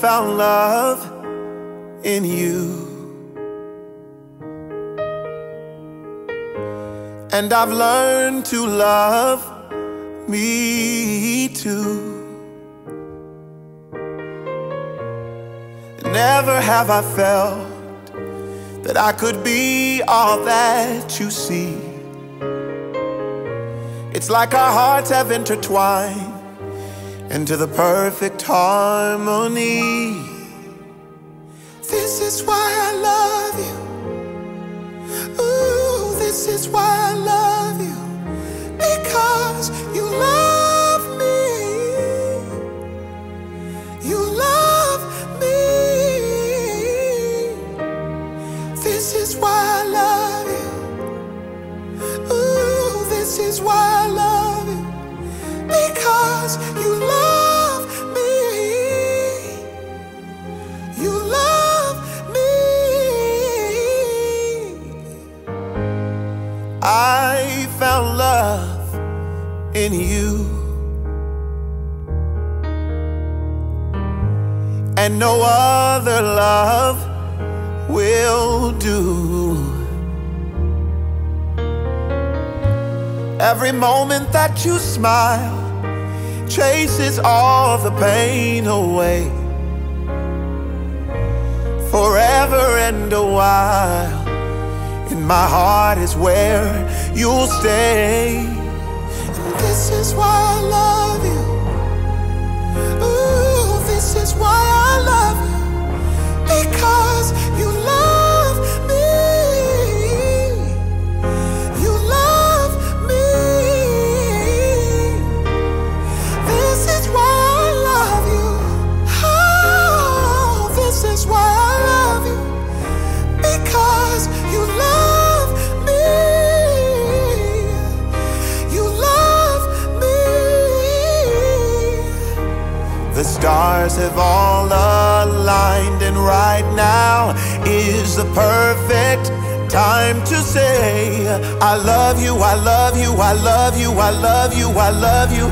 Found love in you. And I've learned to love me too. Never have I felt that I could be all that you see. It's like our hearts have intertwined into the perfect harmony. This is why I love you. Ooh, this is why I love you. Because you love me. You love me. This is why I love you. Ooh, this is why I love you. Because you in you. And no other love will do. Every moment that you smile chases all the pain away. Forever and a while, in my heart is where you'll stay. This is why I love you. Ooh, this is why I love you. Because perfect time to say, I love you, I love you, I love you, I love you, I love you.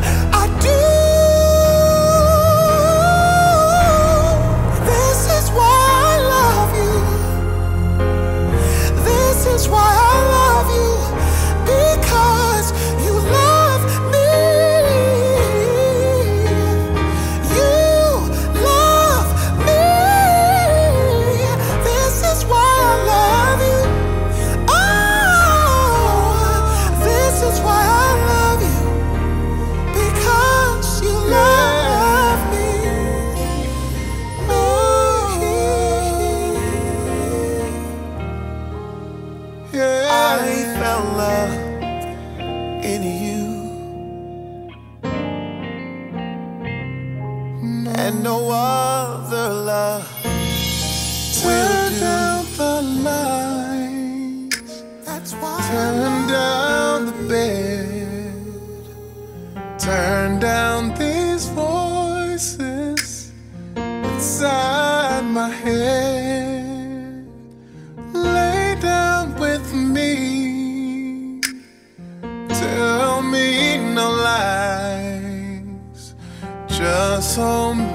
In you. And no other love will do. down the lights, That's why turn down the bed, turn down just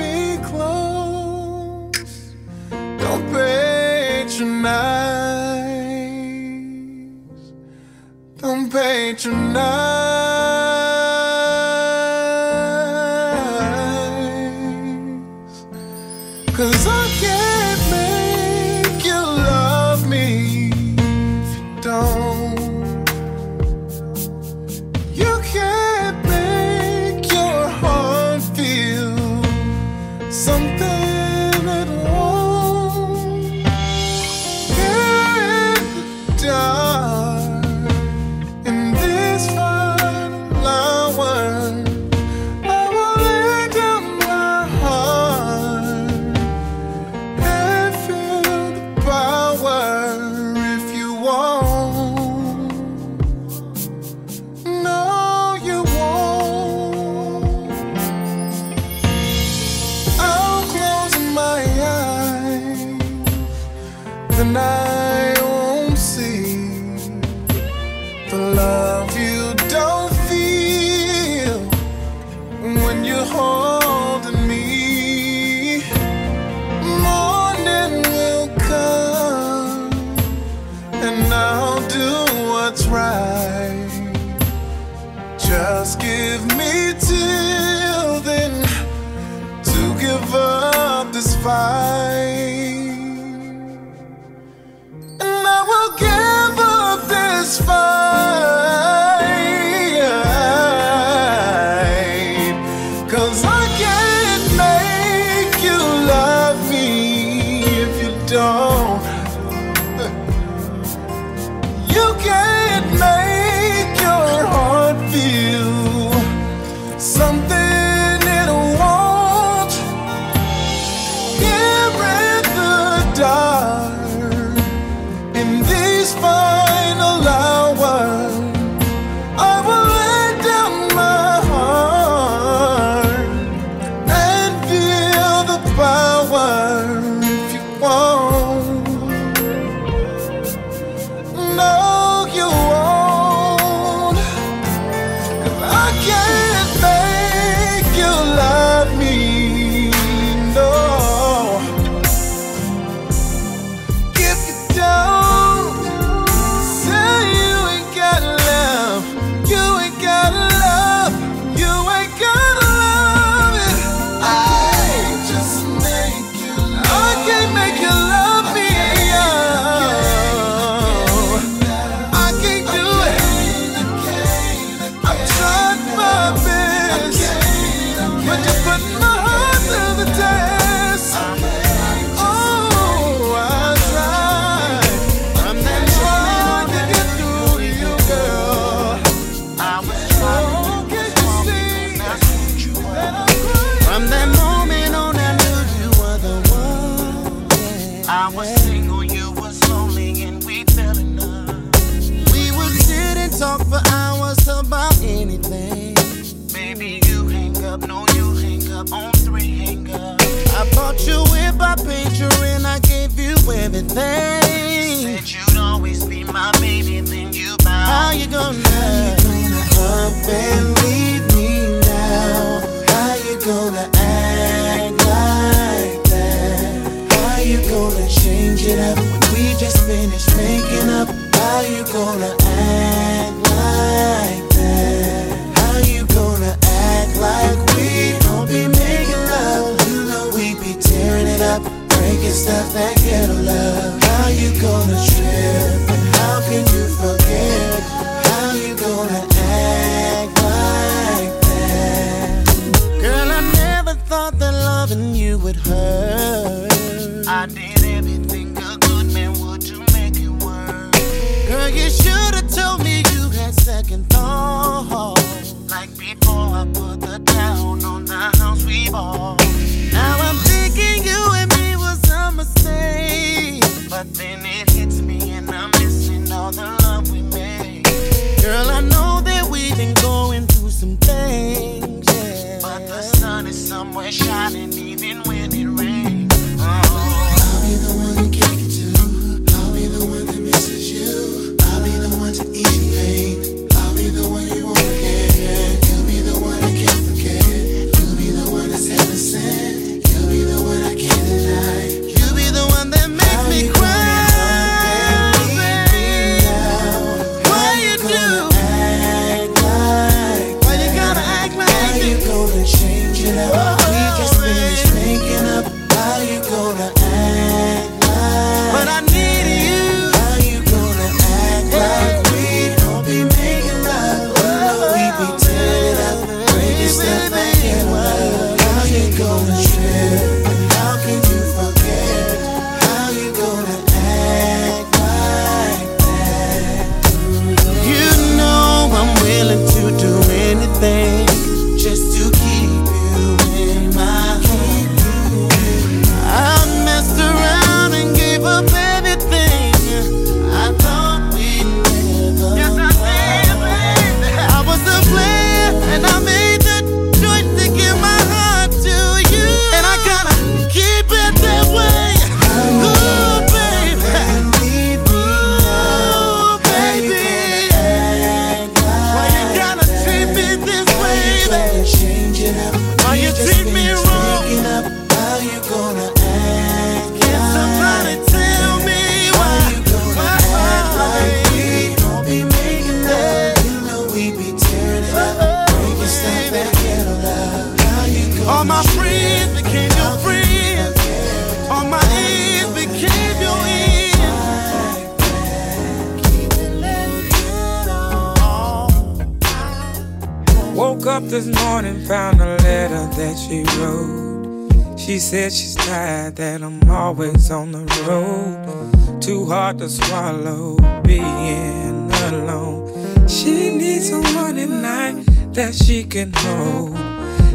this morning, found a letter that she wrote. She said she's tired that I'm always on the road. Too hard to swallow being alone. She needs someone at night that she can hold.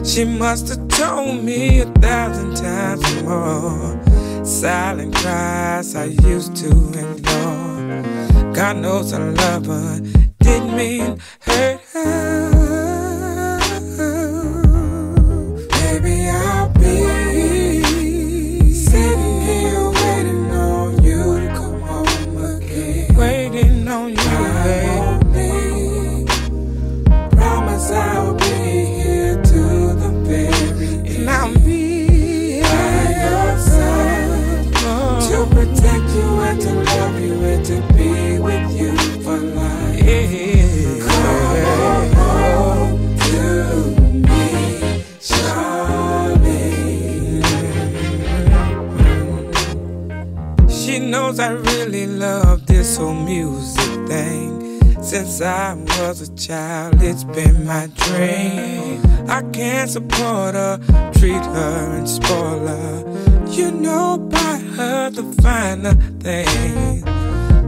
She must have told me a thousand times more. Silent cries I used to ignore. God knows I love her, didn't mean hurt her. Knows I really love this whole music thing. Since I was a child, it's been my dream. I can't support her, treat her and spoil her. You know, buy her the finer things.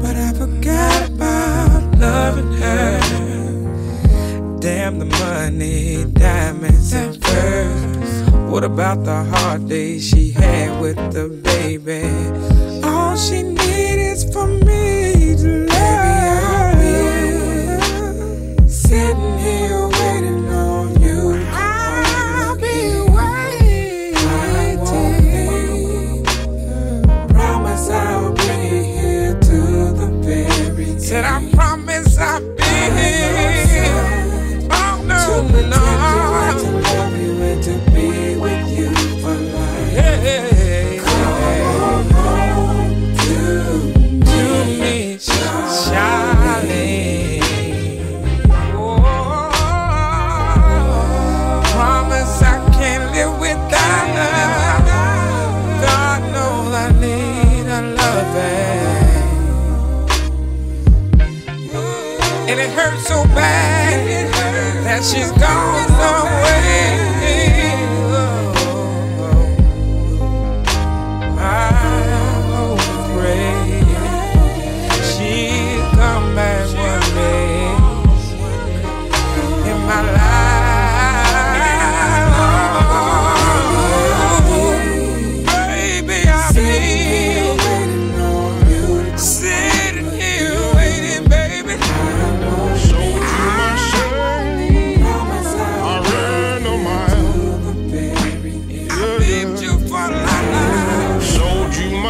But I forgot about loving her. Damn the money, diamonds and furs. What about the hard days she had with the baby? She needs is for me to love. Sitting here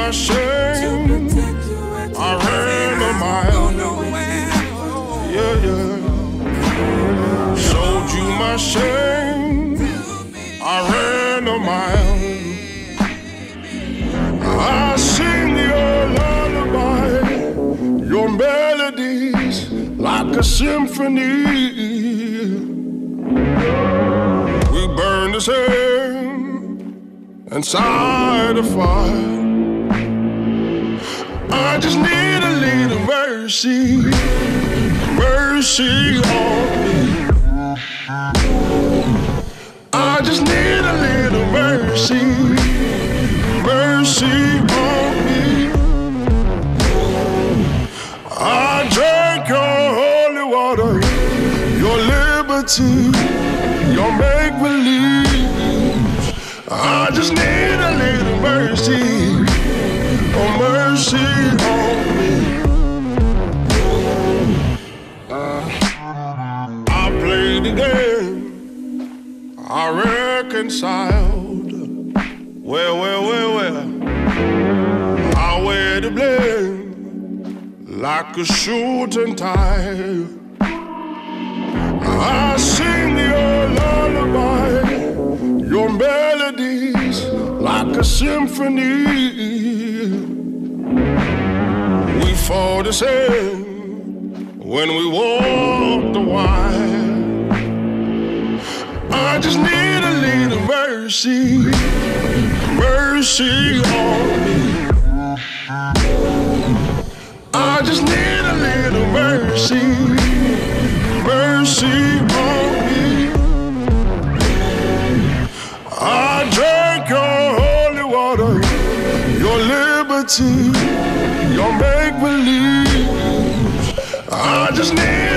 my shame. I ran a mile. Yeah, yeah. Sold you my shame. I ran a mile. I sing your lullaby, your melodies like a symphony. We burn the same inside a fire. I just need a little mercy, mercy on me. I just need a little mercy, mercy on me. I drank your holy water, your liberty, your make believe. I just need a reconciled. Well, well, well, well. I wear the blame like a and tie. I sing your lullaby, your melodies like a symphony. We fall the same when we walk the wire. I just need a little mercy, mercy on me. I just need a little mercy, mercy on me. I drank your holy water, your liberty, your make believe. I just need.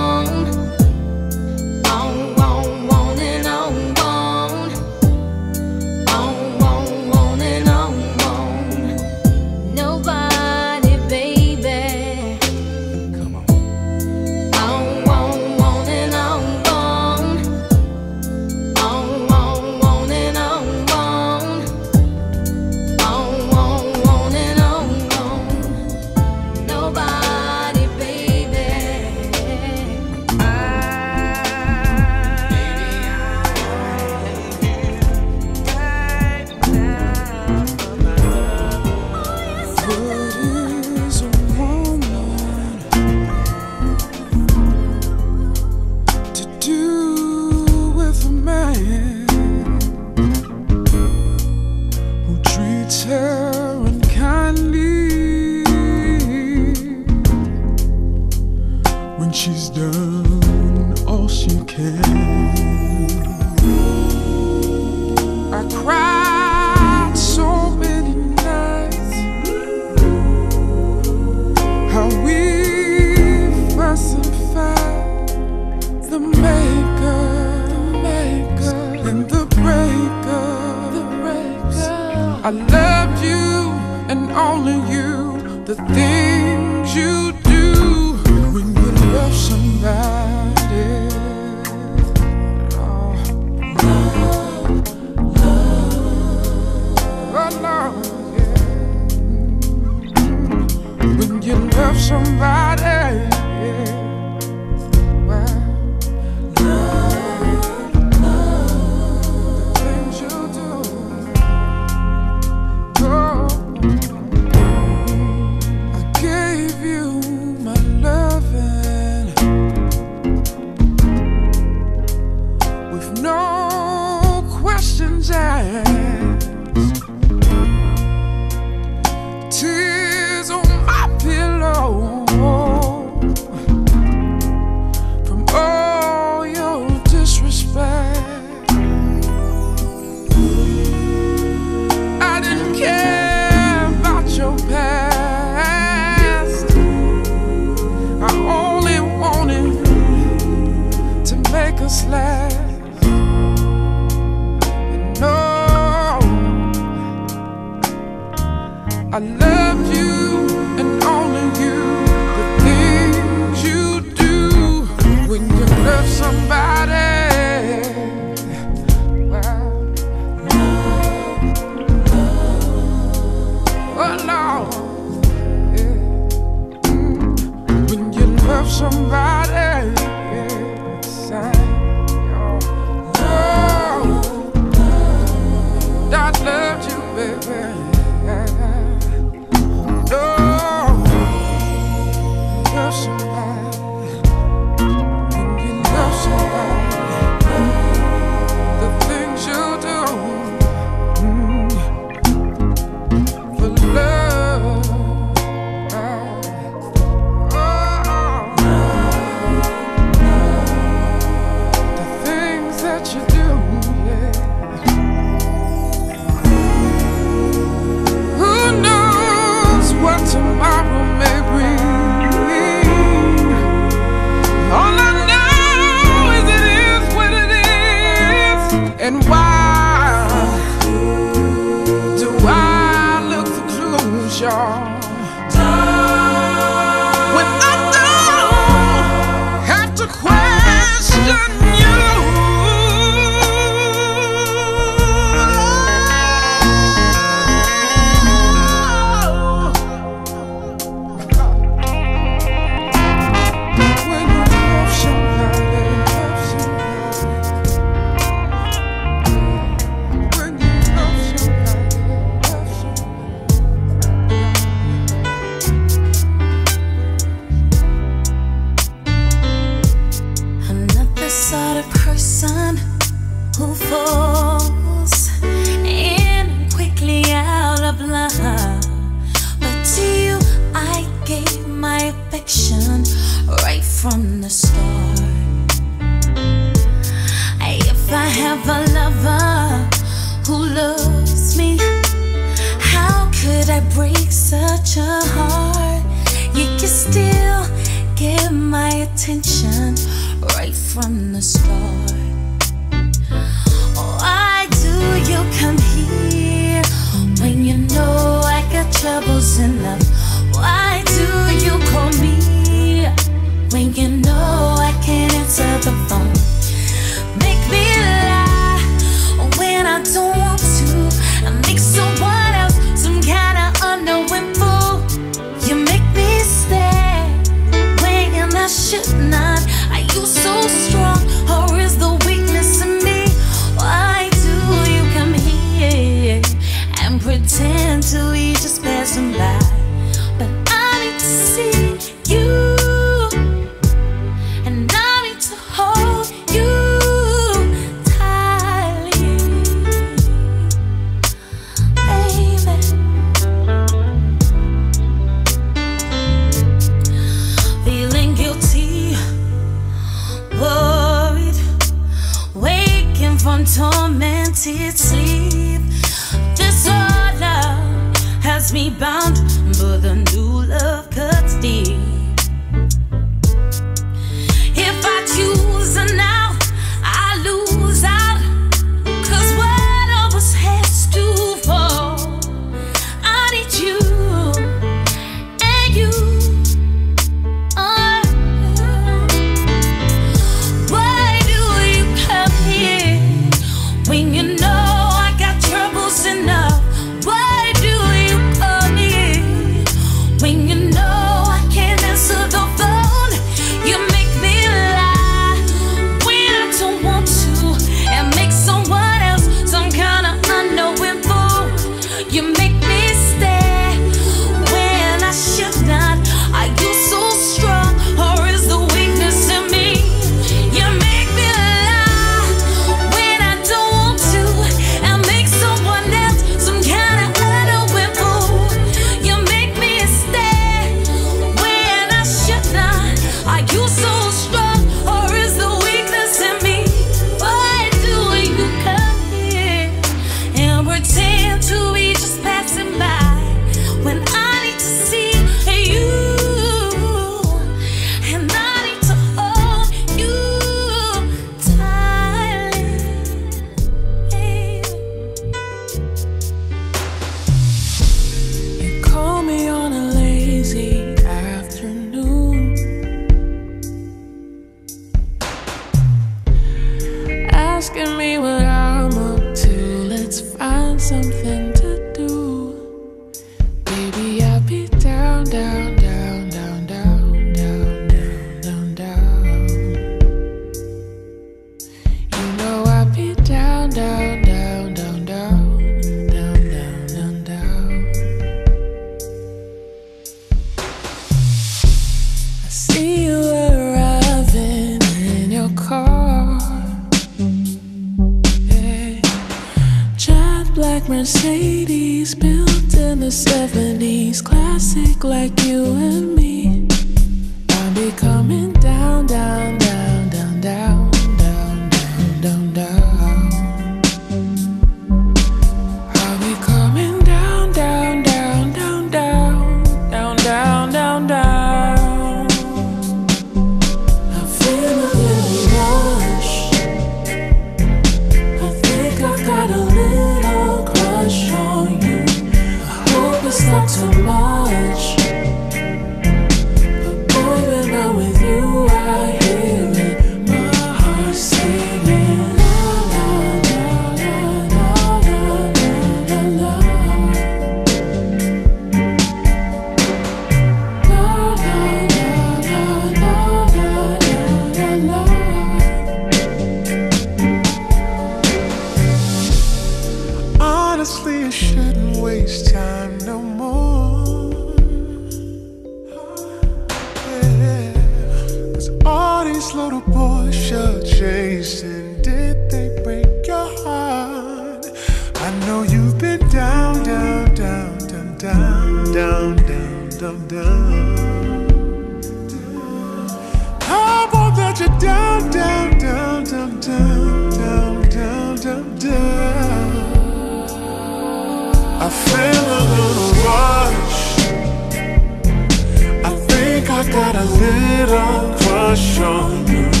show you.